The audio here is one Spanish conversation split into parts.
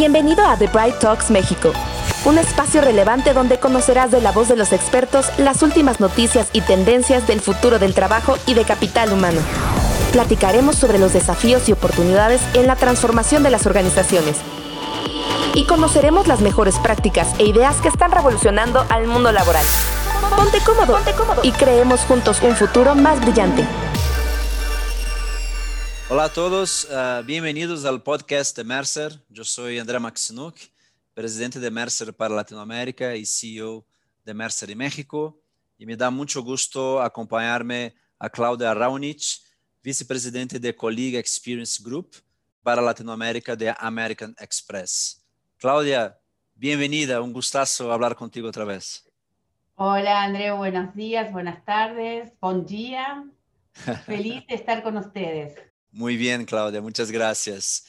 Bienvenido a The Bright Talks México, un espacio relevante donde conocerás de la voz de los expertos las últimas noticias y tendencias del futuro del trabajo y de capital humano. Platicaremos sobre los desafíos y oportunidades en la transformación de las organizaciones. Y conoceremos las mejores prácticas e ideas que están revolucionando al mundo laboral. Ponte cómodo, y creemos juntos un futuro más brillante. Hola a todos, uh, bienvenidos al podcast de Mercer. Yo soy André Maxinuk, presidente de Mercer para Latinoamérica y CEO de Mercer en México. Y me da mucho gusto acompañarme a Claudia Raunich, vicepresidente de Colleague Experience Group para Latinoamérica de American Express. Claudia, bienvenida, un gustazo hablar contigo otra vez. Hola André, buenos días, buenas tardes, buen día. Feliz de estar con ustedes. Muy bien, Claudia, muchas gracias.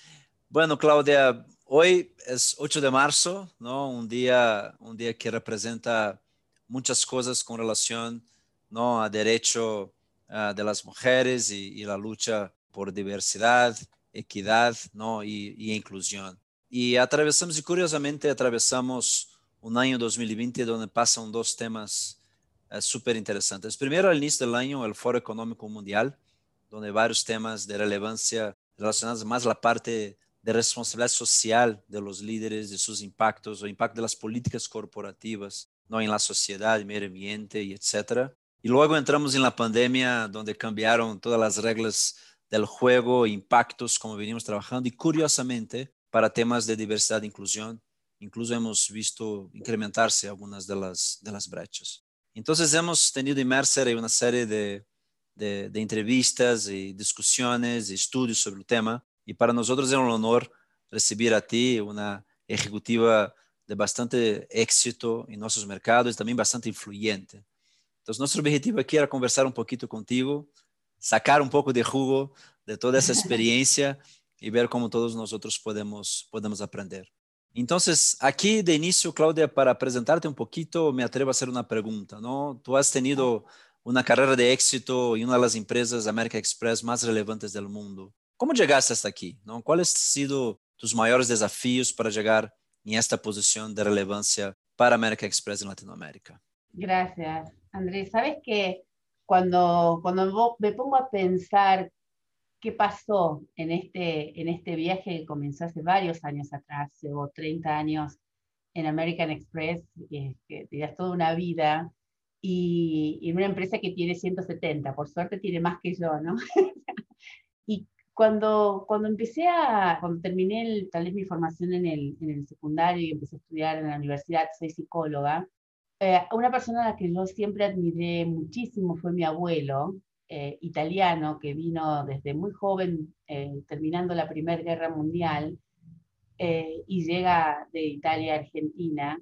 Bueno, Claudia, hoy es 8 de marzo, ¿no? Un día, un día que representa muchas cosas con relación ¿no? a derecho uh, de las mujeres y, la lucha por diversidad, equidad ¿no? y, y, inclusión. Y atravesamos, y curiosamente atravesamos un año 2020 donde pasan dos temas uh, súper interesantes. Primero, al inicio del año, el Foro Económico Mundial, donde varios temas de relevancia relacionados más a la parte de responsabilidad social de los líderes, de sus impactos, o impacto de las políticas corporativas ¿no? en la sociedad, el medio ambiente, y etcétera. Y luego entramos en la pandemia, donde cambiaron todas las reglas del juego, impactos, como venimos trabajando, y curiosamente, para temas de diversidad e inclusión, incluso hemos visto incrementarse algunas de las, de las brechas. Entonces hemos tenido en Mercer una serie de de, de, entrevistas y discusiones y estudios sobre el tema. Y para nosotros es un honor recibir a ti, una ejecutiva de bastante éxito en nuestros mercados y también bastante influyente. Entonces, nuestro objetivo aquí era conversar un poquito contigo, sacar un poco de jugo de toda esa experiencia y ver cómo todos nosotros podemos, podemos aprender. Entonces, aquí de inicio, Claudia, para presentarte un poquito, me atrevo a hacer una pregunta, ¿no? Tú has tenido una carrera de éxito en una de las empresas American Express más relevantes del mundo. ¿Cómo llegaste hasta aquí? ¿no? ¿Cuáles han sido tus mayores desafíos para llegar en esta posición de relevancia para American Express en Latinoamérica? Gracias, Andrés. Sabes que cuando, cuando me pongo a pensar qué pasó en este, en este viaje que comenzó hace varios años atrás, llevo 30 años en American Express, que, que es toda una vida, y, y, una empresa que tiene 170, por suerte tiene más que yo, ¿no? y cuando, cuando empecé a, cuando terminé el, tal vez mi formación en el, en el secundario y empecé a estudiar en la universidad, soy psicóloga, eh, una persona a la que yo siempre admiré muchísimo fue mi abuelo, eh, italiano, que vino desde muy joven, eh, terminando la Primera Guerra Mundial, eh, y llega de Italia a Argentina,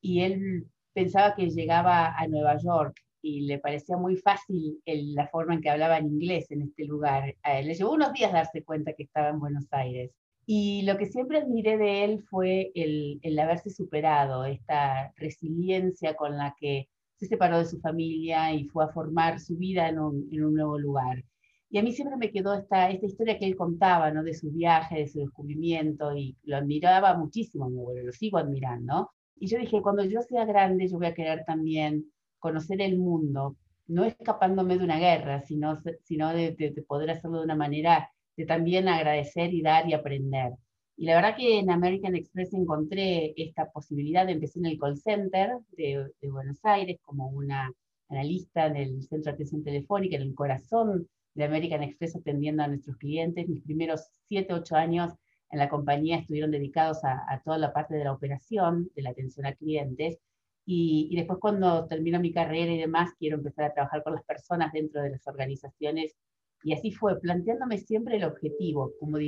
y él pensaba que llegaba a Nueva York y le parecía muy fácil la forma en que hablaba en inglés en este lugar. Le llevó unos días darse cuenta que estaba en Buenos Aires. Y lo que siempre admiré de él fue el, el haberse superado, esta resiliencia con la que se separó de su familia y fue a formar su vida en un, nuevo lugar. Y a mí siempre me quedó esta, esta historia que él contaba, ¿no? De su viaje, de su descubrimiento, y lo admiraba muchísimo, lo sigo admirando. Y yo dije, cuando yo sea grande, yo voy a querer también conocer el mundo, no escapándome de una guerra, sino, sino de, de, poder hacerlo de una manera de también agradecer y dar y aprender. Y la verdad que en American Express encontré esta posibilidad, empecé en el call center de, de Buenos Aires como una analista en el centro de atención telefónica, en el corazón de American Express atendiendo a nuestros clientes. Mis primeros siete, ocho años en la compañía estuvieron dedicados a, toda la parte de la operación, de la atención a clientes. Y, después cuando termino mi carrera y demás, quiero empezar a trabajar con las personas dentro de las organizaciones. Y así fue, planteándome siempre el objetivo, como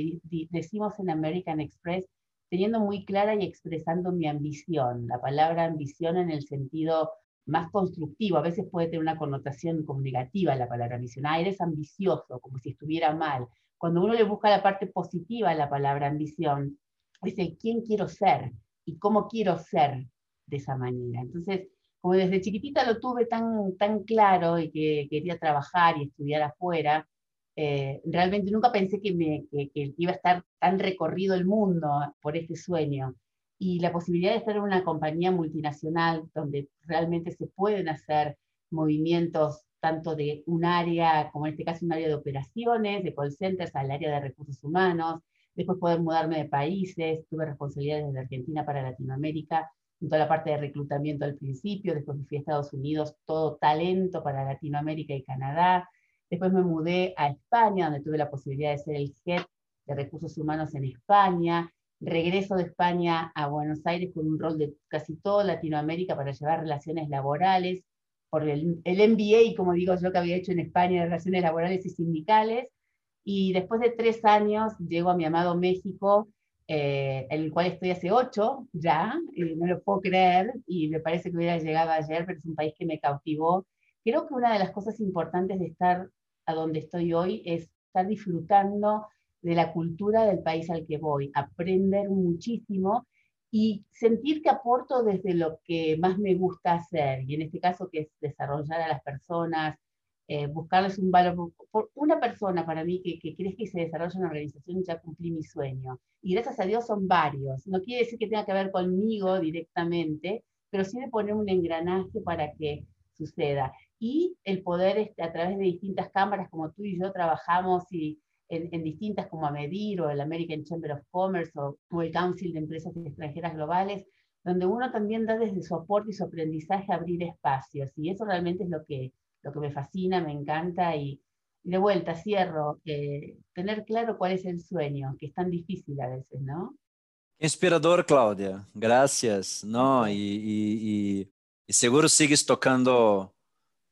decimos en American Express, teniendo muy clara y expresando mi ambición. La palabra ambición en el sentido más constructivo, a veces puede tener una connotación como negativa la palabra ambición. Ah, eres ambicioso, como si estuviera mal cuando uno le busca la parte positiva a la palabra ambición, dice, ¿quién quiero ser? ¿Y cómo quiero ser de esa manera? Entonces, como desde chiquitita lo tuve tan, tan claro y que quería trabajar y estudiar afuera, eh, realmente nunca pensé que, me, que, iba a estar tan recorrido el mundo por este sueño. Y la posibilidad de estar en una compañía multinacional donde realmente se pueden hacer movimientos tanto de un área, como en este caso un área de operaciones, de call centers, al área de recursos humanos, después poder mudarme de países, tuve responsabilidades desde Argentina para Latinoamérica, en toda la parte de reclutamiento al principio, después me fui a Estados Unidos, todo talento para Latinoamérica y Canadá, Después me mudé a España, donde tuve la posibilidad de ser el head de recursos humanos en España. Regreso de España a Buenos Aires con un rol de casi toda Latinoamérica para llevar relaciones laborales, por el, el MBA, como digo yo, que había hecho en España, relaciones laborales y sindicales. Y después de tres años llego a mi amado México, eh, en el cual estoy hace ocho ya, y no lo puedo creer, y me parece que hubiera llegado ayer, pero es un país que me cautivó. Creo que una de las cosas importantes de estar a donde estoy hoy es estar disfrutando de la cultura del país al que voy, aprender muchísimo y sentir que aporto desde lo que más me gusta hacer, y en este caso que es desarrollar a las personas, eh, buscarles un valor. Por una persona para mí que, que crees que se desarrolla una organización ya cumplí mi sueño. Y gracias a Dios son varios. No quiere decir que tenga que ver conmigo directamente, pero sí de poner un engranaje para que suceda y el poder este, a través de distintas cámaras como tú y yo trabajamos y en, distintas como AMEDIR o el American Chamber of Commerce o, el Council de Empresas Extranjeras Globales, donde uno también da desde su aporte y su aprendizaje abrir espacios. Y eso realmente es lo que, lo que me fascina, me encanta y, de vuelta cierro, eh, tener claro cuál es el sueño, que es tan difícil a veces, ¿no? Inspirador, Claudia. Gracias. No, y, y, y seguro sigues tocando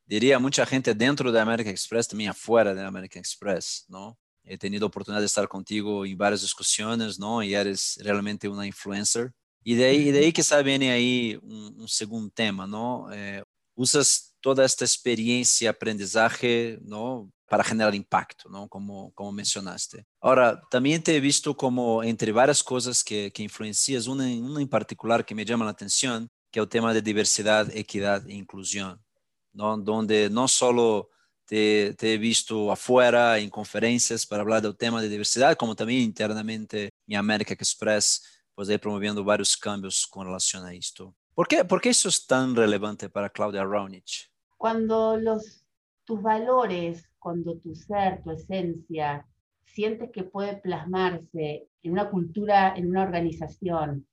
diría mucha gente dentro de American Express, también afuera de American Express, ¿no? He tenido oportunidad de estar contigo en varias discusiones, ¿no? Y eres realmente una influencer. Y de ahí, de ahí quizá viene ahí un, un segundo tema, ¿no? Eh, usas toda esta experiencia, aprendizaje, ¿no? Para generar impacto, ¿no? Como, como mencionaste. Ahora, también te he visto como entre varias cosas que, que influencias, una, una en particular que me llama la atención, que es el tema de diversidad, equidad e inclusión. donde no solo te, he visto afuera en conferencias para hablar del tema de diversidad, como también internamente en América Express, pues ahí promoviendo varios cambios con relación a esto. ¿Por qué, por qué eso es tan relevante para Claudia Raunich? Cuando los, tus valores, cuando tu ser, tu esencia, sientes que puede plasmarse en una cultura, en una organización,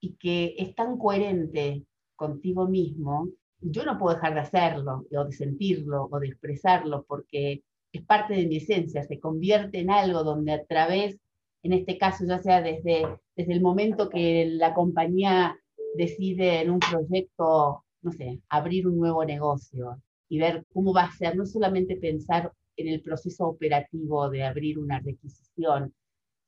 y que es tan coherente contigo mismo, yo no puedo dejar de hacerlo, o de sentirlo, o de expresarlo, porque es parte de mi esencia, se convierte en algo donde a través, en este caso, ya sea desde, desde el momento que la compañía decide en un proyecto, no sé, abrir un nuevo negocio y ver cómo va a ser, no solamente pensar en el proceso operativo de abrir una requisición,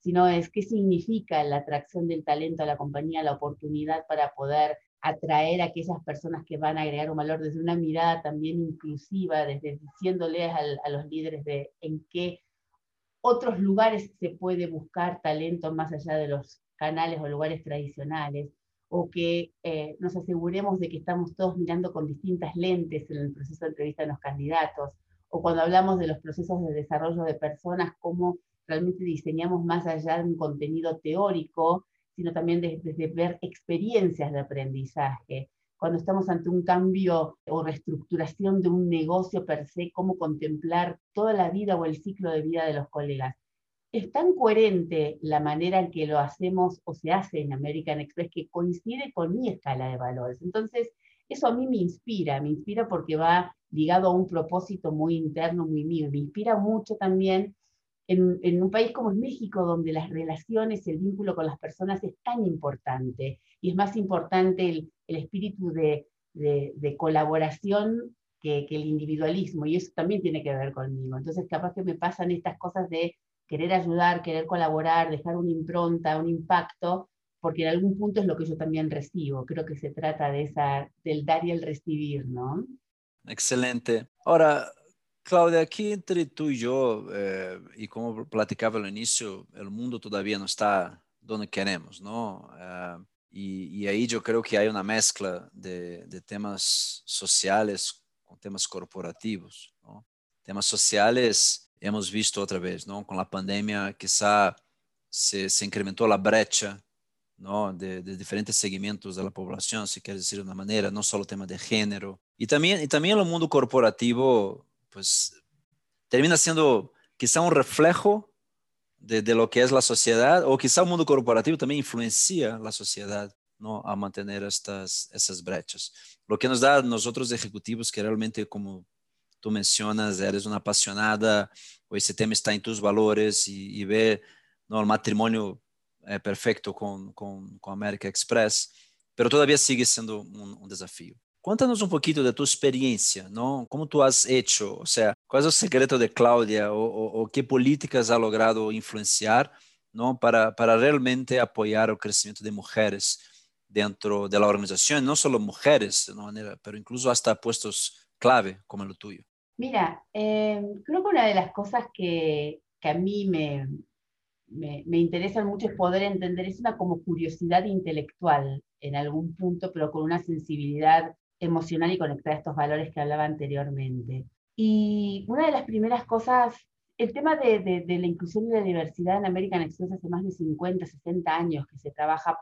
sino es qué significa la atracción del talento a la compañía, la oportunidad para poder atraer a aquellas personas que van a agregar un valor desde una mirada también inclusiva, desde diciéndoles a, los líderes de en qué otros lugares se puede buscar talento más allá de los canales o lugares tradicionales, o que eh, nos aseguremos de que estamos todos mirando con distintas lentes en el proceso de entrevista de los candidatos, o cuando hablamos de los procesos de desarrollo de personas, cómo realmente diseñamos más allá de un contenido teórico, sino también desde ver experiencias de aprendizaje. Cuando estamos ante un cambio o reestructuración de un negocio per se, cómo contemplar toda la vida o el ciclo de vida de los colegas. Es tan coherente la manera en que lo hacemos o se hace en American Express que coincide con mi escala de valores. Entonces, eso a mí me inspira, me inspira porque va ligado a un propósito muy interno, muy mío. Me inspira mucho también en, un país como es México, donde las relaciones, el vínculo con las personas es tan importante y es más importante el, espíritu de, colaboración que, el individualismo, y eso también tiene que ver conmigo. Entonces, capaz que me pasan estas cosas de querer ayudar, querer colaborar, dejar una impronta, un impacto, porque en algún punto es lo que yo también recibo. Creo que se trata de esa, del dar y el recibir, ¿no? Excelente. Ahora, Cláudia, aqui entre tu e eu, eh, e como platicava no início, o mundo todavia não está onde queremos, não? Eh, e, e, aí eu creio que há uma mescla de, temas sociais com temas corporativos. Não? Temas sociais hemos visto otra vez, ¿no? Con la pandemia quizá se, se incrementó la brecha ¿no? De, de, diferentes segmentos de la población, si quieres decir de una manera, no solo tema de género. Y también, y también el mundo corporativo, pues termina siendo quizá un reflejo de, de, lo que es la sociedad, o quizá el mundo corporativo también influencia la sociedad ¿no? a mantener estas, esas brechas. Lo que nos da a nosotros ejecutivos que realmente, como tú mencionas, eres una apasionada, o ese tema está en tus valores y, y ve ¿no? el matrimonio eh, perfecto con, con, con, America Express, pero todavía sigue siendo un, un, desafío. Cuéntanos un poquito de tu experiencia, ¿no? ¿Cómo tú has hecho? O sea, ¿cuál es el secreto de Claudia o, o, o qué políticas ha logrado influenciar, ¿no? Para, para realmente apoyar el crecimiento de mujeres dentro de la organización, no solo mujeres, de una manera, pero incluso hasta puestos clave como el tuyo. Mira, eh, creo que una de las cosas que, que a mí me, me, me interesa mucho es poder entender, es una como curiosidad intelectual en algún punto, pero con una sensibilidad emocional y conectada a estos valores que hablaba anteriormente. Y una de las primeras cosas, el tema de la inclusión y la diversidad en American Express hace más de 50, 60 años que se trabaja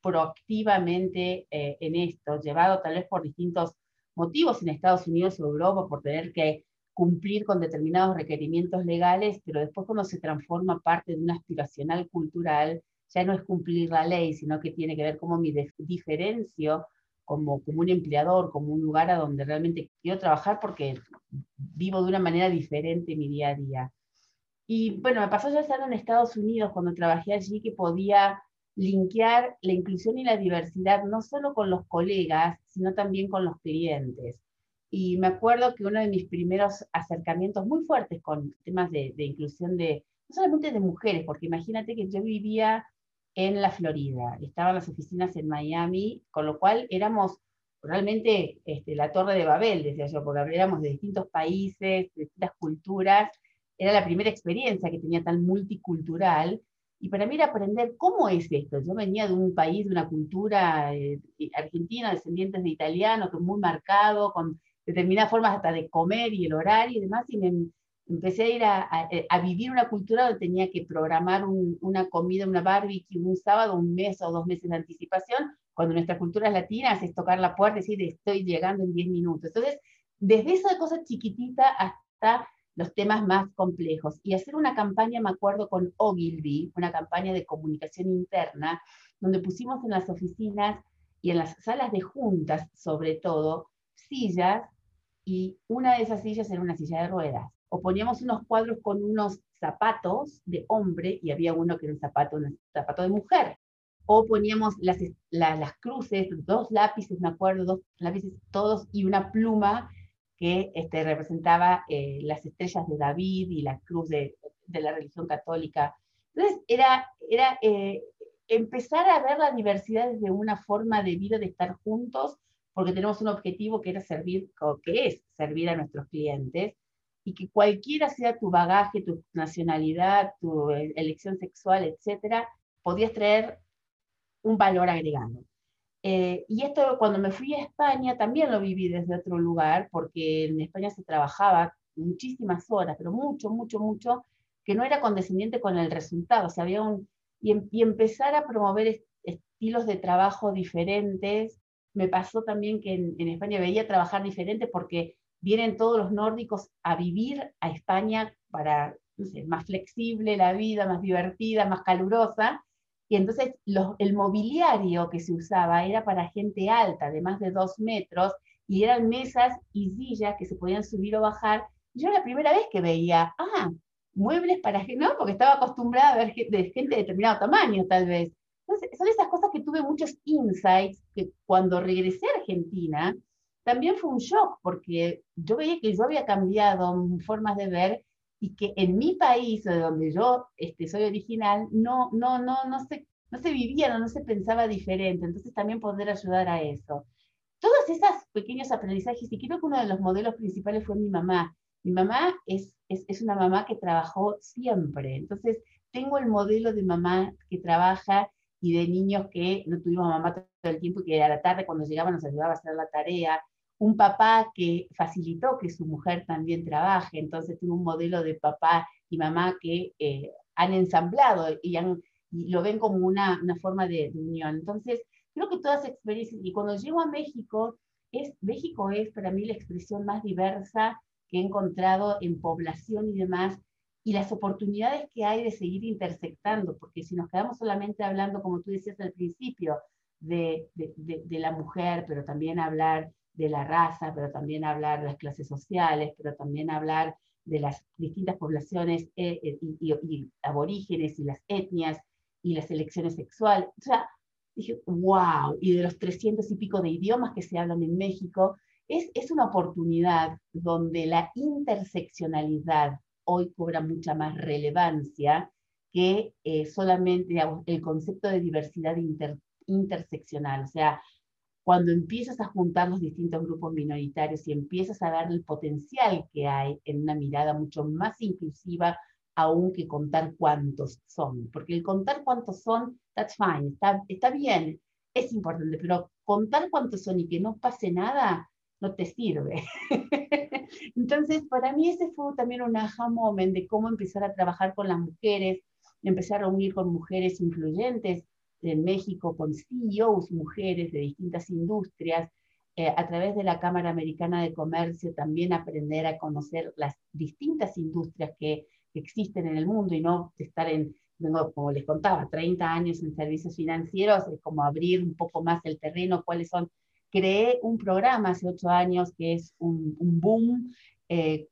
proactivamente eh, en esto, llevado tal vez por distintos motivos en Estados Unidos o Europa, por tener que cumplir con determinados requerimientos legales, pero después cuando se transforma parte de una aspiracional cultural, ya no es cumplir la ley, sino que tiene que ver cómo me diferencio como, como un empleador, como un lugar a donde realmente quiero trabajar porque vivo de una manera diferente mi día a día. Y bueno, me pasó ya estar en Estados Unidos cuando trabajé allí que podía linkear la inclusión y la diversidad no solo con los colegas, sino también con los clientes. Y me acuerdo que uno de mis primeros acercamientos muy fuertes con temas de, de inclusión de, no solamente de mujeres, porque imagínate que yo vivía en la Florida, estaban las oficinas en Miami, con lo cual éramos realmente este, la torre de Babel, decía yo, porque éramos de distintos países, de distintas culturas, era la primera experiencia que tenía tan multicultural, y para mí era aprender cómo es esto. Yo venía de un país, de una cultura eh, argentina, descendientes de italiano, que muy marcado, con determinadas formas hasta de comer y el horario y demás, y me empecé a ir a, a, a vivir una cultura donde tenía que programar un, una comida, una barbecue un sábado, un mes o dos meses de anticipación, cuando nuestra cultura latina es tocar la puerta y decir estoy llegando en 10 minutos. Entonces, desde esa cosa chiquitita hasta los temas más complejos. Y hacer una campaña, me acuerdo, con Ogilvy, una campaña de comunicación interna, donde pusimos en las oficinas y en las salas de juntas, sobre todo, sillas y una de esas sillas era una silla de ruedas. O poníamos unos cuadros con unos zapatos de hombre y había uno que era un zapato, un zapato de mujer. O poníamos las, la, las cruces, dos lápices, me acuerdo, dos lápices todos y una pluma que este, representaba eh, las estrellas de David y la cruz de, de la religión católica. Entonces, era, era eh, empezar a ver la diversidad desde una forma de vida, de estar juntos, porque tenemos un objetivo que era servir, que es servir a nuestros clientes, y que cualquiera sea tu bagaje, tu nacionalidad, tu eh, elección sexual, etcétera, podías traer un valor agregado. Eh, y esto cuando me fui a España también lo viví desde otro lugar, porque en España se trabajaba muchísimas horas, pero mucho, mucho, mucho, que no era condescendiente con el resultado. O sea, había un, y, em, y empezar a promover estilos de trabajo diferentes, me pasó también que en, España veía trabajar diferente porque vienen todos los nórdicos a vivir a España para, no más flexible la vida, más divertida, más calurosa. Y entonces el mobiliario que se usaba era para gente alta, de más de dos metros, y eran mesas y sillas que se podían subir o bajar. Yo la primera vez que veía, ah, muebles para gente, no, porque estaba acostumbrada a ver de gente de determinado tamaño, tal vez. Entonces, son esas cosas que tuve muchos insights que cuando regresé a Argentina, también fue un shock, porque yo veía que yo había cambiado formas de ver y que en mi país, de donde yo este, soy original, no, no, no, no, se, no se vivía, no, se pensaba diferente. Entonces también poder ayudar a eso. Todos esos pequeños aprendizajes, y creo que uno de los modelos principales fue mi mamá. Mi mamá es, es, es una mamá que trabajó siempre. Entonces tengo el modelo de mamá que trabaja y de niños que no tuvimos mamá todo el tiempo y que a la tarde cuando llegaban nos ayudaba a hacer la tarea, un papá que facilitó que su mujer también trabaje, entonces tiene un modelo de papá y mamá que eh, han ensamblado y, lo ven como una, forma de, unión. Entonces, creo que todas experiencias, y cuando llego a México, es, México es para mí la expresión más diversa que he encontrado en población y demás, y las oportunidades que hay de seguir intersectando, porque si nos quedamos solamente hablando, como tú decías al principio, de, de la mujer, pero también hablar de la raza, pero también hablar de las clases sociales, pero también hablar de las distintas poblaciones eh, eh, y, aborígenes y las etnias y las elecciones sexuales. O sea, dije, wow, y de los 300 y pico de idiomas que se hablan en México, es, es una oportunidad donde la interseccionalidad hoy cobra mucha más relevancia que eh, solamente el concepto de diversidad interseccional. O sea, cuando empiezas a juntar los distintos grupos minoritarios y empiezas a dar el potencial que hay en una mirada mucho más inclusiva, aún que contar cuántos son. Porque el contar cuántos son, that's fine, está, está bien, es importante, pero contar cuántos son y que no pase nada, no te sirve. Entonces, para mí ese fue también un aha moment de cómo empezar a trabajar con las mujeres, empezar a unir con mujeres influyentes, en México con CEOs, mujeres de distintas industrias, eh, a través de la Cámara Americana de Comercio también aprender a conocer las distintas industrias que, existen en el mundo y no estar en, como les contaba, 30 años en servicios financieros, es como abrir un poco más el terreno, cuáles son. Creé un programa hace ocho años que es un, boom, eh,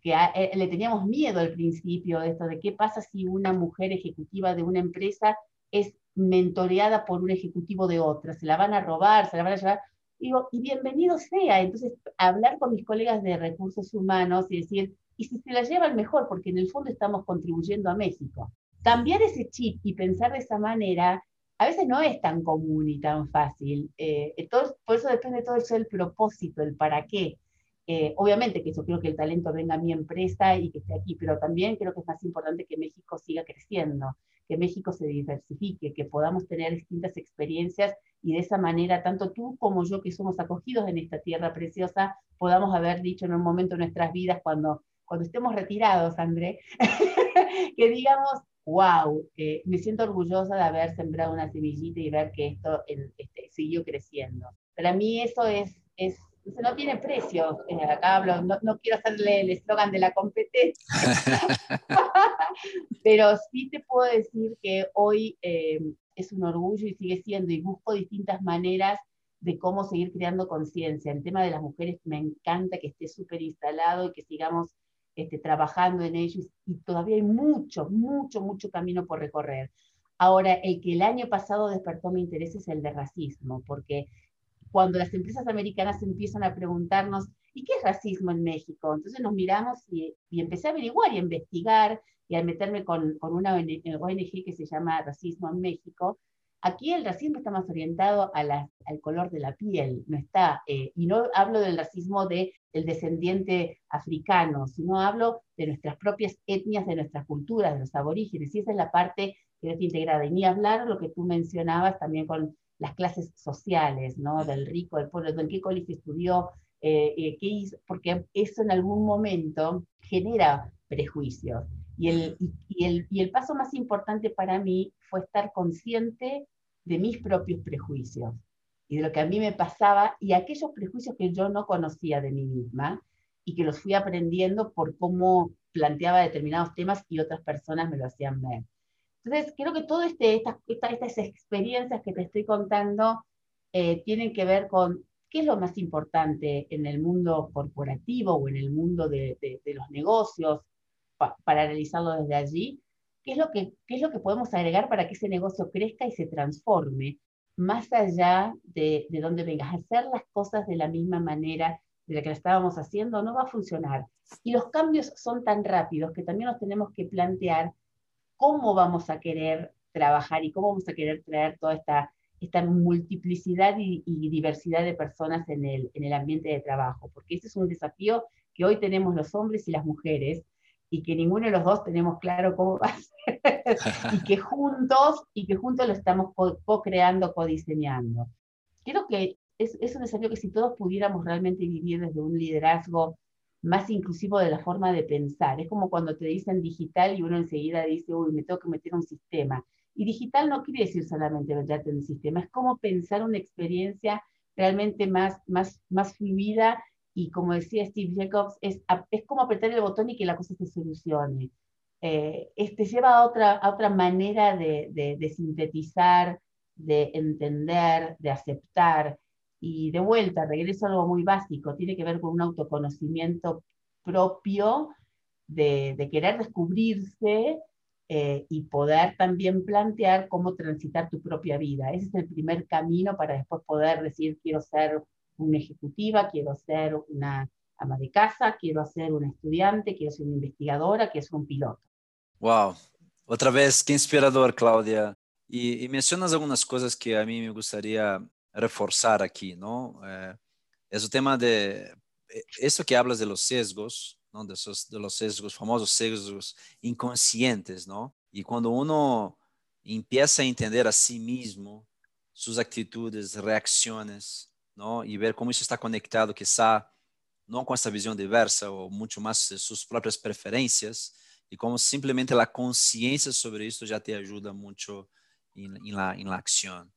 que eh, le teníamos miedo al principio de esto, de qué pasa si una mujer ejecutiva de una empresa es mentoreada por un ejecutivo de otra, se la van a robar, se la van a llevar. Y bienvenido sea. Entonces, hablar con mis colegas de recursos humanos y decir, y si se la llevan mejor, porque en el fondo estamos contribuyendo a México. Cambiar ese chip y pensar de esa manera a veces no es tan común y tan fácil. Eh, por eso depende todo eso del propósito, el para qué. Eh, obviamente que yo quiero que el talento venga a mi empresa y que esté aquí, pero también creo que es más importante que México siga creciendo que México se diversifique, que podamos tener distintas experiencias y de esa manera, tanto tú como yo que somos acogidos en esta tierra preciosa, podamos haber dicho en un momento de nuestras vidas, cuando, cuando estemos retirados, André, que digamos, wow, eh, me siento orgullosa de haber sembrado una semillita y ver que esto este, siguió creciendo. Para mí eso es, es no tiene precio. Acá hablo, no, quiero hacerle el eslogan de la competencia, pero sí te puedo decir que hoy eh, es un orgullo y sigue siendo, y busco distintas maneras de cómo seguir creando conciencia. El tema de las mujeres me encanta que esté súper instalado y que sigamos este, trabajando en ello, y todavía hay mucho, mucho, mucho camino por recorrer. Ahora, el que el año pasado despertó mi interés es el de racismo, porque cuando las empresas americanas empiezan a preguntarnos, ¿y qué es racismo en México? Entonces nos miramos y, empecé a averiguar y a investigar y a meterme con, con una ONG que se llama Racismo en México. Aquí el racismo está más orientado al color de la piel, no está, eh, y no hablo del racismo del el descendiente africano, sino hablo de nuestras propias etnias, de nuestras culturas, de los aborígenes, y esa es la parte que es integrada. Y ni hablar lo que tú mencionabas también con las clases sociales, ¿no? Del rico, del pobre, en qué colegio estudió, eh, eh, qué hizo, porque eso en algún momento genera prejuicios. Y el, y, el, y el paso más importante para mí fue estar consciente de mis propios prejuicios y de lo que a mí me pasaba y aquellos prejuicios que yo no conocía de mí misma y que los fui aprendiendo por cómo planteaba determinados temas y otras personas me lo hacían ver. Entonces, creo que todas este, estas, experiencias que te estoy contando eh, tienen que ver con qué es lo más importante en el mundo corporativo o en el mundo de, los negocios, para analizarlo desde allí, qué es, lo que, qué es lo que podemos agregar para que ese negocio crezca y se transforme, más allá de, de dónde vengas. Hacer las cosas de la misma manera de la que la estábamos haciendo no va a funcionar. Y los cambios son tan rápidos que también nos tenemos que plantear cómo vamos a querer trabajar y cómo vamos a querer traer toda esta, esta multiplicidad y, diversidad de personas en el, en el ambiente de trabajo, porque ese es un desafío que hoy tenemos los hombres y las mujeres y que ninguno de los dos tenemos claro cómo va a ser y que juntos y que juntos lo estamos co-creando, co-diseñando. Quiero que es, es un desafío que si todos pudiéramos realmente vivir desde un liderazgo más inclusivo de la forma de pensar. Es como cuando te dicen digital y uno enseguida dice, uy, me tengo que meter un sistema. Y digital no quiere decir solamente meterte en un sistema, es como pensar una experiencia realmente más, más, más fluida y como decía Steve Jacobs, es, es como apretar el botón y que la cosa se solucione. Eh, este lleva a otra, a otra manera de, de, de sintetizar, de entender, de aceptar. Y de vuelta, regreso a algo muy básico, tiene que ver con un autoconocimiento propio de, querer descubrirse eh, y poder también plantear cómo transitar tu propia vida. Ese es el primer camino para después poder decir, quiero ser una ejecutiva, quiero ser una ama de casa, quiero ser una estudiante, quiero ser una investigadora, quiero ser un piloto. Wow, otra vez, qué inspirador, Claudia. Y mencionas algunas cosas que a mí me gustaría reforzar aquí, ¿no? Eh, es el tema de, eh, esto que hablas de los sesgos, de, esos, de los sesgos, famosos sesgos inconscientes, ¿no? Y cuando uno empieza a entender a sí mismo, sus actitudes, reacciones, ¿no? Y ver cómo eso está conectado, quizá, no con esa visión diversa o mucho más de sus propias preferencias, y como simplemente la conciencia sobre esto ya te ayuda mucho en, en, la, en la acción.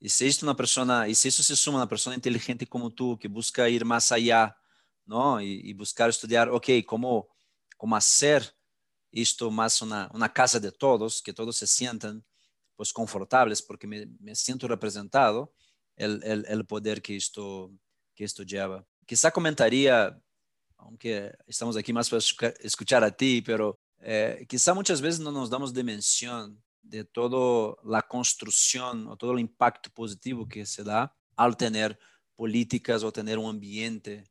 Y si esto una persona, y si eso se suma a una persona inteligente como tú, que busca ir más allá ¿no? Y, y, buscar estudiar, ok, cómo, cómo hacer esto más una, una, casa de todos, que todos se sientan pues confortables porque me, me siento representado, el, el, el, poder que esto, que esto lleva. Quizá comentaría, aunque estamos aquí más para escuchar a ti, pero eh, quizá muchas veces no nos damos dimensión de toda la construcción o todo el impacto positivo que se da al tener políticas o tener un ambiente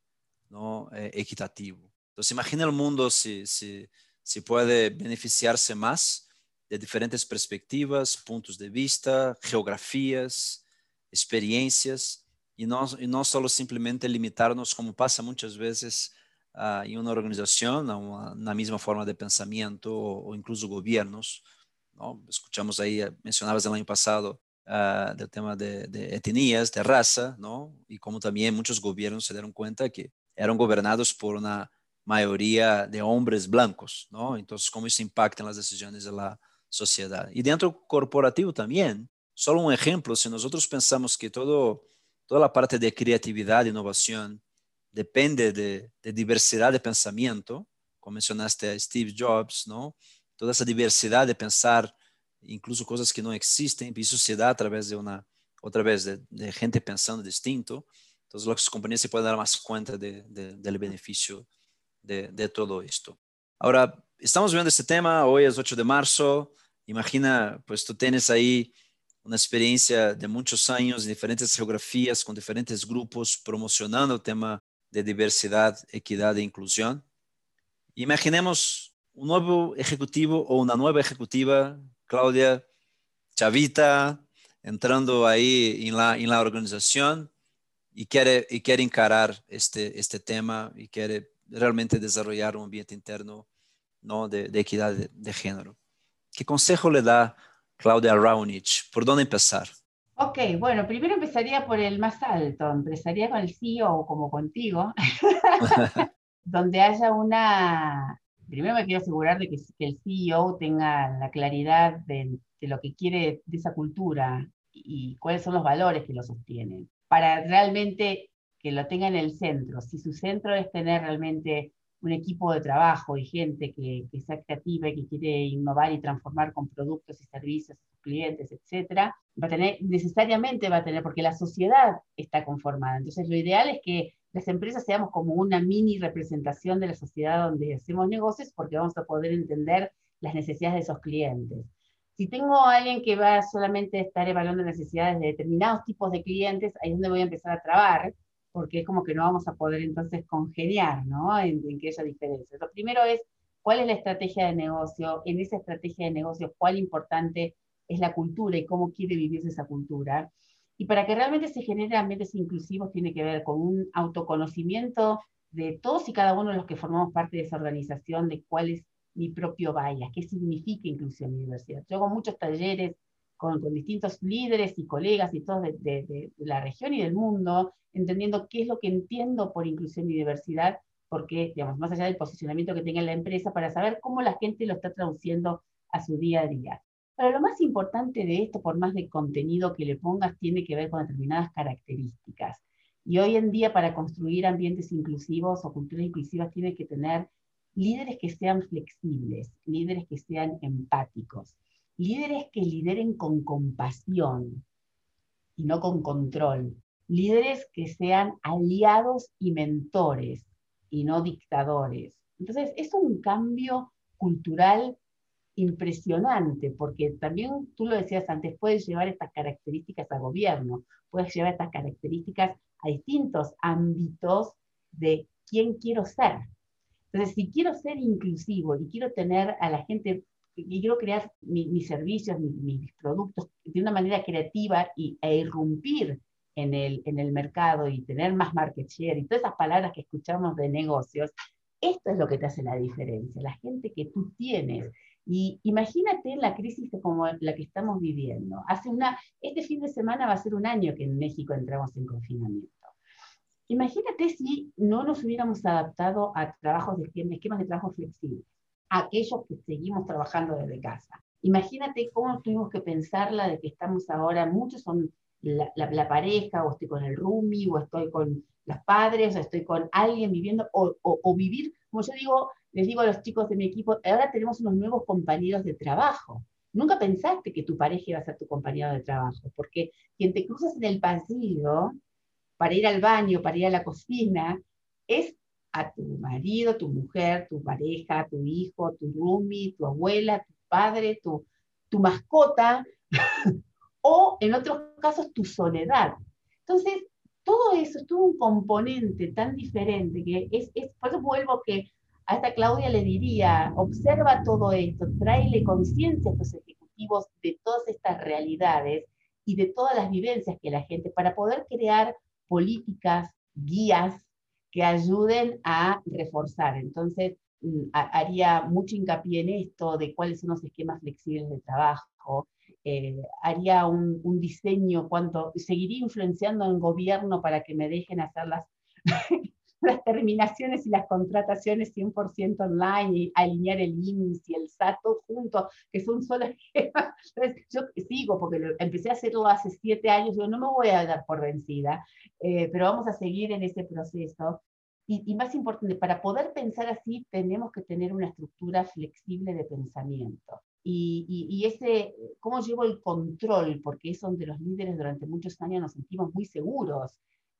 ¿no? Eh, equitativo. Entonces, imagina el mundo si, si, si puede beneficiarse más de diferentes perspectivas, puntos de vista, geografías, experiencias, y no, y no solo simplemente limitarnos, como pasa muchas veces uh, en una organización, a una, misma forma de pensamiento o incluso gobiernos. ¿No? Escuchamos ahí, mencionabas el año pasado, uh, del tema de, de, etnias, de raza, ¿no? Y como también muchos gobiernos se dieron cuenta que eran gobernados por una mayoría de hombres blancos, ¿no? Entonces, ¿cómo eso impacta en las decisiones de la sociedad? Y dentro corporativo también, solo un ejemplo, si nosotros pensamos que todo, toda la parte de creatividad e innovación depende de, de diversidad de pensamiento, como mencionaste a Steve Jobs, ¿no? Toda esa diversidad de pensar, incluso cosas que no existen, y eso se da a través de una, otra vez, de, gente pensando distinto. Entonces las compañías se pueden dar más cuenta de, de, del beneficio de, todo esto. Ahora, estamos viendo este tema, hoy es 8 de marzo, imagina, pues tú tienes ahí una experiencia de muchos años en diferentes geografías, con diferentes grupos, promocionando el tema de diversidad, equidad e inclusión. Imaginemos un nuevo ejecutivo o una nueva ejecutiva, Claudia Chavita, entrando ahí en la, en la organización y quiere, y quiere encarar este, este tema y quiere realmente desarrollar un ambiente interno ¿no? de, de equidad de, de, género. ¿Qué consejo le da Claudia Raunich? ¿Por dónde empezar? Ok, bueno, primero empezaría por el más alto, empezaría con el CEO como contigo, donde haya una... Primero me quiero asegurar de que, el CEO tenga la claridad de, de lo que quiere de esa cultura y cuáles son los valores que lo sostienen para realmente que lo tenga en el centro. Si su centro es tener realmente un equipo de trabajo y gente que, que sea creativa y que quiere innovar y transformar con productos y servicios a sus clientes, etcétera, va a tener, necesariamente va a tener, porque la sociedad está conformada. Entonces, lo ideal es que las empresas seamos como una mini representación de la sociedad donde hacemos negocios porque vamos a poder entender las necesidades de esos clientes. Si tengo a alguien que va solamente a estar evaluando necesidades de determinados tipos de clientes, ahí es donde voy a empezar a trabar, porque es como que no vamos a poder entonces congeniar, ¿no? En, en que haya diferencias. Lo primero es, ¿cuál es la estrategia de negocio? En esa estrategia de negocio, ¿cuál importante es la cultura y cómo quiere vivirse esa cultura? Y para que realmente se genere ambientes inclusivos, tiene que ver con un autoconocimiento de todos y cada uno de los que formamos parte de esa organización, de cuál es mi propio bias, qué significa inclusión y diversidad. Yo hago muchos talleres con, distintos líderes y colegas y todos de, la región y del mundo, entendiendo qué es lo que entiendo por inclusión y diversidad, porque, digamos, más allá del posicionamiento que tenga la empresa, para saber cómo la gente lo está traduciendo a su día a día. Pero lo más importante de esto, por más de contenido que le pongas, tiene que ver con determinadas características. Y hoy en día, para construir ambientes inclusivos o culturas inclusivas, tiene que tener líderes que sean flexibles, líderes que sean empáticos, líderes que lideren con compasión y no con control, líderes que sean aliados y mentores y no dictadores. Entonces, es un cambio cultural impresionante, porque también tú lo decías antes, puedes llevar estas características a gobierno, puedes llevar estas características a distintos ámbitos de quién quiero ser. Entonces, si quiero ser inclusivo y quiero tener a la gente, y quiero crear mis servicios, mis, productos de una manera creativa y, e irrumpir en el, en el mercado y tener más market share y todas esas palabras que escuchamos de negocios, esto es lo que te hace la diferencia, la gente que tú tienes. Y imagínate la crisis como la que estamos viviendo. Hace una, este fin de semana va a ser un año que en México entramos en confinamiento. Imagínate si no nos hubiéramos adaptado a trabajos de esquemas de trabajo flexibles, aquellos que seguimos trabajando desde casa. Imagínate cómo tuvimos que pensarla de que estamos ahora, muchos son la, la, pareja, o estoy con el roomie, o estoy con los padres, o estoy con alguien viviendo, o, o, o vivir, como yo digo, les digo a los chicos de mi equipo, ahora tenemos unos nuevos compañeros de trabajo. Nunca pensaste que tu pareja iba a ser tu compañero de trabajo, porque quien te cruzas en el pasillo para ir al baño, para ir a la cocina, es a tu marido, tu mujer, tu pareja, tu hijo, tu roomie, tu abuela, tu padre, tu, tu mascota, o en otros casos tu soledad. Entonces, todo eso es todo un componente tan diferente que es, es, por eso vuelvo que a Claudia le diría, observa todo esto, tráele conciencia a estos ejecutivos de todas estas realidades y de todas las vivencias que la gente, para poder crear políticas, guías que ayuden a reforzar. Entonces, mm, haría mucho hincapié en esto de cuáles son los esquemas flexibles de trabajo, eh, haría un, diseño, cuánto, seguiría influenciando en gobierno para que me dejen hacer las, las terminaciones y las contrataciones 100% online y alinear el IMSS y el SAT juntos, que son solo Entonces, yo sigo, porque empecé a hacerlo hace siete años, yo no me voy a dar por vencida, eh, pero vamos a seguir en ese proceso. Y, y, más importante, para poder pensar así, tenemos que tener una estructura flexible de pensamiento. Y, y, y, ese, cómo llevo el control, porque es donde los líderes durante muchos años nos sentimos muy seguros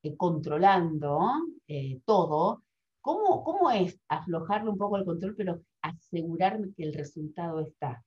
eh, controlando eh, todo, ¿cómo, ¿cómo es aflojarle un poco el control, pero asegurarme que el resultado está?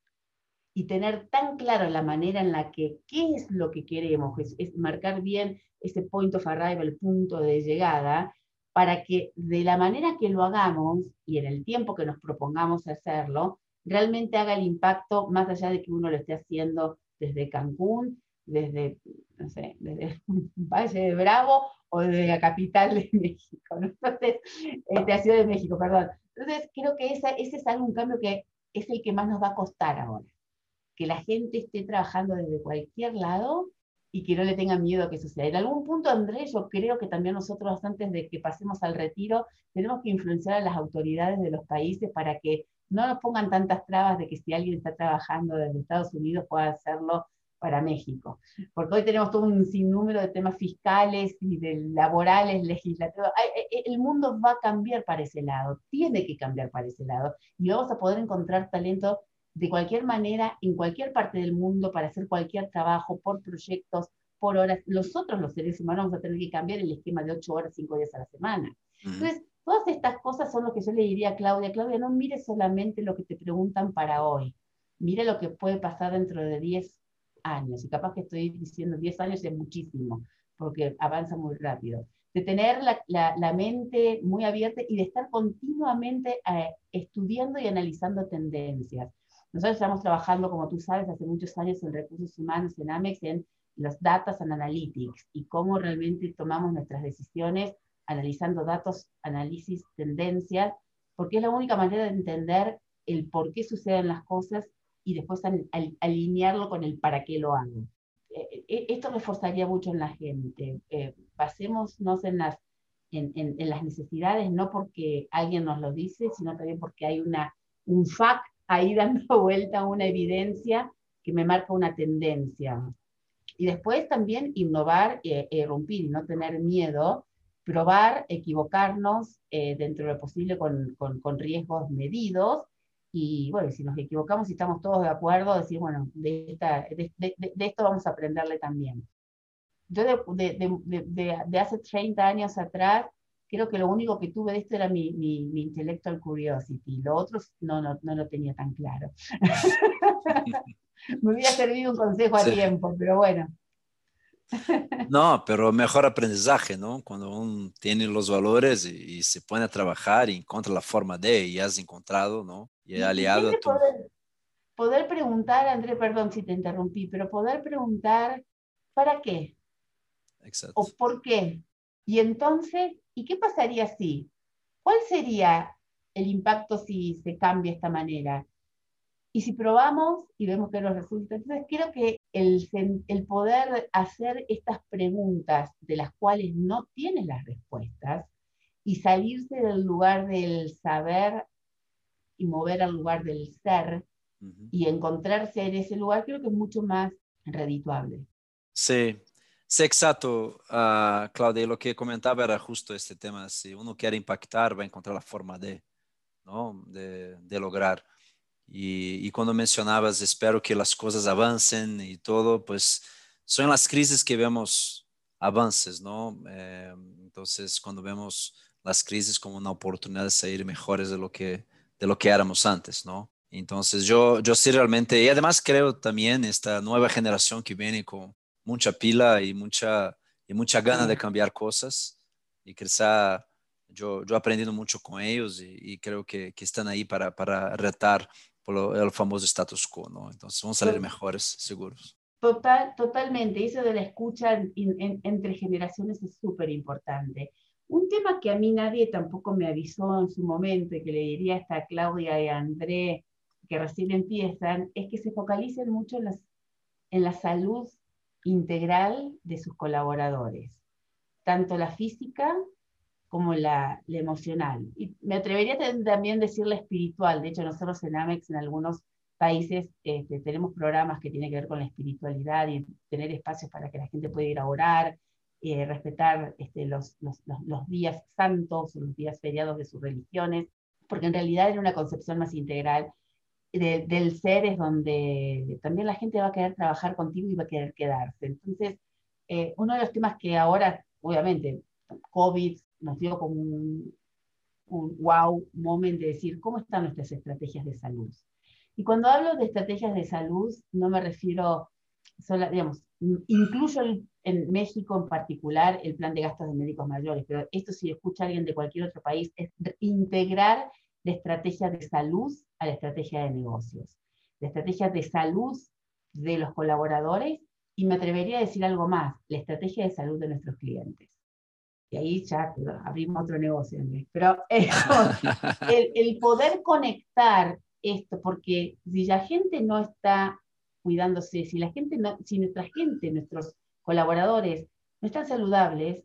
Y tener tan claro la manera en la que, ¿qué es lo que queremos? Es, es marcar bien ese point of arrival, el punto de llegada, para que de la manera que lo hagamos y en el tiempo que nos propongamos hacerlo, realmente haga el impacto más allá de que uno lo esté haciendo desde Cancún, desde, no sé, desde Valle de Bravo o de la capital de México, Entonces, de la Ciudad de México, perdón. Entonces, creo que ese, ese es algún cambio que es el que más nos va a costar ahora. Que la gente esté trabajando desde cualquier lado y que no le tenga miedo a que suceda. En algún punto, Andrés, yo creo que también nosotros, antes de que pasemos al retiro, tenemos que influenciar a las autoridades de los países para que no nos pongan tantas trabas de que si alguien está trabajando desde Estados Unidos pueda hacerlo para México. Porque hoy tenemos todo un sinnúmero de temas fiscales y de laborales, legislativos. E, e, el mundo va a cambiar para ese lado, tiene que cambiar para ese lado. Y vamos a poder encontrar talento de cualquier manera, en cualquier parte del mundo, para hacer cualquier trabajo, por proyectos, por horas. Nosotros, los seres humanos, vamos a tener que cambiar el esquema de ocho horas, cinco días a la semana. Entonces, todas estas cosas son lo que yo le diría a Claudia. Claudia, no mire solamente lo que te preguntan para hoy. Mire lo que puede pasar dentro de 10 años, y capaz que estoy diciendo 10 años es muchísimo, porque avanza muy rápido, de tener la, la, mente muy abierta y de estar continuamente eh, estudiando y analizando tendencias. Nosotros estamos trabajando, como tú sabes, hace muchos años en recursos humanos, en Amex, en los datas and analytics y cómo realmente tomamos nuestras decisiones analizando datos, análisis, tendencias, porque es la única manera de entender el por qué suceden las cosas y después alinearlo con el para qué lo hago. Eh, eh, esto reforzaría mucho en la gente. Eh, pasémonos en las, en, en, las necesidades, no porque alguien nos lo dice, sino también porque hay una, un fact ahí dando vuelta, una evidencia que me marca una tendencia. Y después también innovar, eh, romper y no tener miedo, probar, equivocarnos dentro de lo posible con, con, con riesgos medidos y bueno, si nos equivocamos y estamos todos de acuerdo, decir, bueno, de, esto vamos a aprenderle también. Yo de, hace 30 años atrás, creo que lo único que tuve de esto era mi, mi, mi intellectual curiosity. Lo otro no, no, no lo tenía tan claro. Me hubiera servido un consejo a tiempo, pero bueno. No, pero mejor aprendizaje, ¿no? Cuando uno tiene los valores y, se pone a trabajar y encuentra la forma de, y has encontrado, ¿no? Y aliado a tu... Poder, preguntar, André, perdón si te interrumpí, pero poder preguntar, ¿para qué? Exacto. ¿O por qué? Y entonces, ¿y qué pasaría si? ¿Cuál sería el impacto si se cambia esta manera? Y si probamos y vemos que nos resulta, entonces creo que el, el poder hacer estas preguntas de las cuales no tienes las respuestas y salirse del lugar del saber y mover al lugar del ser y encontrarse en ese lugar, creo que es mucho más redituable. Sí, sí, exacto, uh, Claudia. Lo que comentaba era justo este tema. Si uno quiere impactar, va a encontrar la forma de, ¿no? de, de lograr. Y, y, cuando mencionabas, espero que las cosas avancen y todo, pues son las crisis que vemos avances, ¿no? Eh, entonces, cuando vemos las crisis como una oportunidad de salir mejores de lo que, de lo que éramos antes, ¿no? Entonces, yo, yo sí realmente, y además creo también esta nueva generación que viene con mucha pila y mucha, y mucha gana de cambiar cosas y quizá yo, yo he aprendido mucho con ellos y, y creo que, que, están ahí para, para retar el famoso status quo, ¿no? Entonces vamos a salir mejores, seguros. Total, totalmente, eso de la escucha entre generaciones es súper importante. Un tema que a mí nadie tampoco me avisó en su momento y que le diría hasta a Claudia y a André, que recién empiezan, es que se focalicen mucho en, las, en la salud integral de sus colaboradores, tanto la física como la, emocional. Y me atrevería también a decir la espiritual. De hecho, nosotros en Amex, en algunos países, este, tenemos programas que tienen que ver con la espiritualidad y tener espacios para que la gente pueda ir a orar, eh, respetar este, los, los, los, días santos los días feriados de sus religiones, porque en realidad era una concepción más integral del ser, es donde también la gente va a querer trabajar contigo y va a querer quedarse. Entonces, eh, uno de los temas que ahora, obviamente, COVID, nos dio como un, wow moment de decir cómo están nuestras estrategias de salud. Y cuando hablo de estrategias de salud, no me refiero, solo, digamos, incluyo en México en particular el plan de gastos de médicos mayores, pero esto si escucha alguien de cualquier otro país, es integrar la estrategia de salud a la estrategia de negocios, la estrategia de salud de los colaboradores y me atrevería a decir algo más, la estrategia de salud de nuestros clientes y ahí ya abrimos otro negocio, Pero el, el, poder conectar esto, porque si la gente no está cuidándose, si la gente no, si nuestra gente, nuestros colaboradores no están saludables,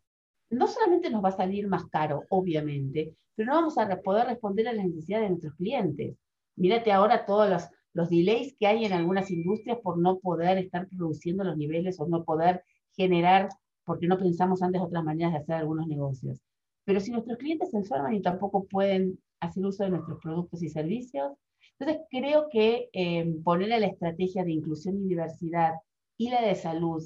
no solamente nos va a salir más caro, obviamente, pero no vamos a poder responder a las necesidades de nuestros clientes. Mírate ahora todos los, los delays que hay en algunas industrias por no poder estar produciendo los niveles o no poder generar porque no pensamos antes otras maneras de hacer algunos negocios. Pero si nuestros clientes se enferman y tampoco pueden hacer uso de nuestros productos y servicios, entonces creo que eh, poner a la estrategia de inclusión y diversidad y la de salud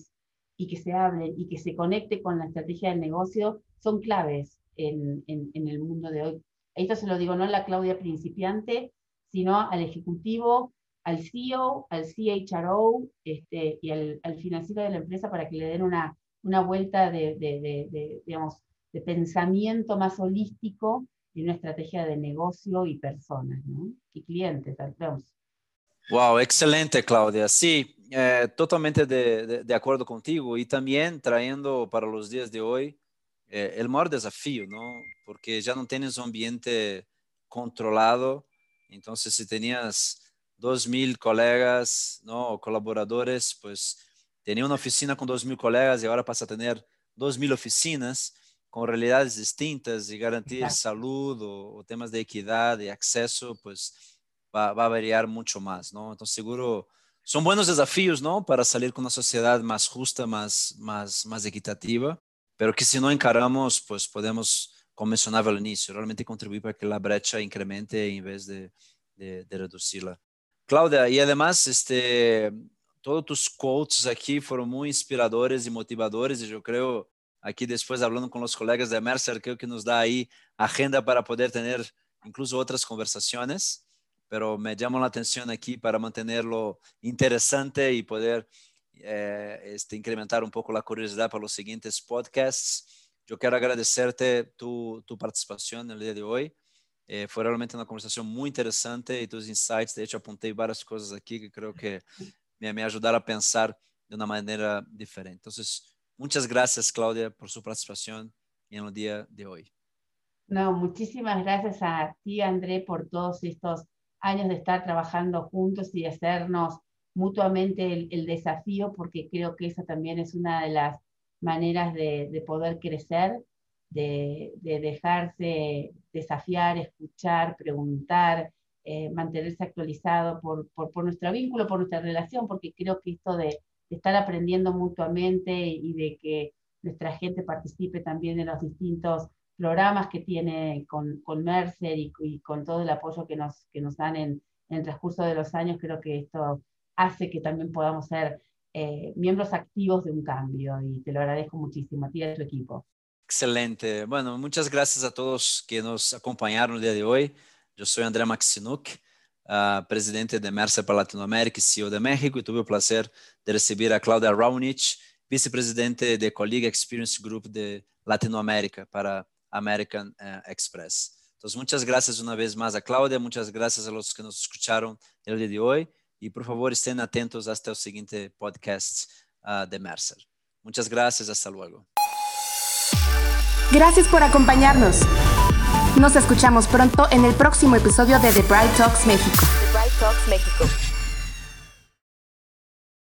y que se hable y que se conecte con la estrategia del negocio son claves en, en, el mundo de hoy. Esto se lo digo no a la Claudia principiante, sino al ejecutivo, al CEO, al CHRO este, y al, al financiero de la empresa para que le den una una vuelta de, de, digamos, de pensamiento más holístico y una estrategia de negocio y personas, ¿no? Y clientes, vamos. Wow, excelente, Claudia. Sí, eh, totalmente de, de, acuerdo contigo y también trayendo para los días de hoy eh, el mayor desafío, ¿no? Porque ya no tienes un ambiente controlado, entonces si tenías dos mil colegas, ¿no? O colaboradores, pues tenía una oficina con dos mil colegas y ahora pasa a tener dos mil oficinas con realidades distintas y garantir salud o, temas de equidad y acceso, pues va, va, a variar mucho más, ¿no? Entonces seguro son buenos desafíos, ¿no? Para salir con una sociedad más justa, más, más, más equitativa, pero que si no encaramos, pues podemos, como mencionaba al inicio, realmente contribuir para que la brecha incremente en vez de, de, de reducirla. Claudia, y además, este, todos tus quotes aquí fueron muy inspiradores y motivadores y yo creo aquí después hablando con los colegas de Mercer, creo que nos da ahí agenda para poder tener incluso otras conversaciones, pero me llama la atención aquí para mantenerlo interesante y poder eh, este, incrementar un poco la curiosidad para los siguientes podcasts. Yo quiero agradecerte tu, tu participación el día de hoy. Eh, fue realmente una conversación muy interesante y tus insights, de hecho apunté varias cosas aquí que creo que me, me ayudaron a pensar de una manera diferente. Entonces, Muchas gracias, Claudia, por su participación en el día de hoy. No, muchísimas gracias a ti, André, por todos estos años de estar trabajando juntos y de hacernos mutuamente el, desafío, porque creo que esa también es una de las maneras de, poder crecer, de, dejarse desafiar, escuchar, preguntar, eh, mantenerse actualizado por, por, nuestro vínculo, por nuestra relación, porque creo que esto de, de estar aprendiendo mutuamente y de que nuestra gente participe también en los distintos programas que tiene con, con Mercer y, con todo el apoyo que nos, que nos dan en, el transcurso de los años, creo que esto hace que también podamos ser eh, miembros activos de un cambio y te lo agradezco muchísimo a ti y a tu equipo. Excelente. Bueno, muchas gracias a todos que nos acompañaron el día de hoy. Yo soy André Maxinuk. uh, presidente de Mercer para Latinoamérica e CEO de México, e tive o prazer de receber a Cláudia Raunich, vice-presidente de Colleague Experience Group de Latinoamérica para American uh, Express. Então, muitas graças uma vez mais a Cláudia, muitas graças a los que nos escutaram no dia de hoje e, por favor, estejam atentos até o seguinte podcast uh, de Mercer. Muchas gracias, hasta luego. Gracias por acompañarnos. Nos escuchamos pronto en el próximo episodio de The Bright Talks México.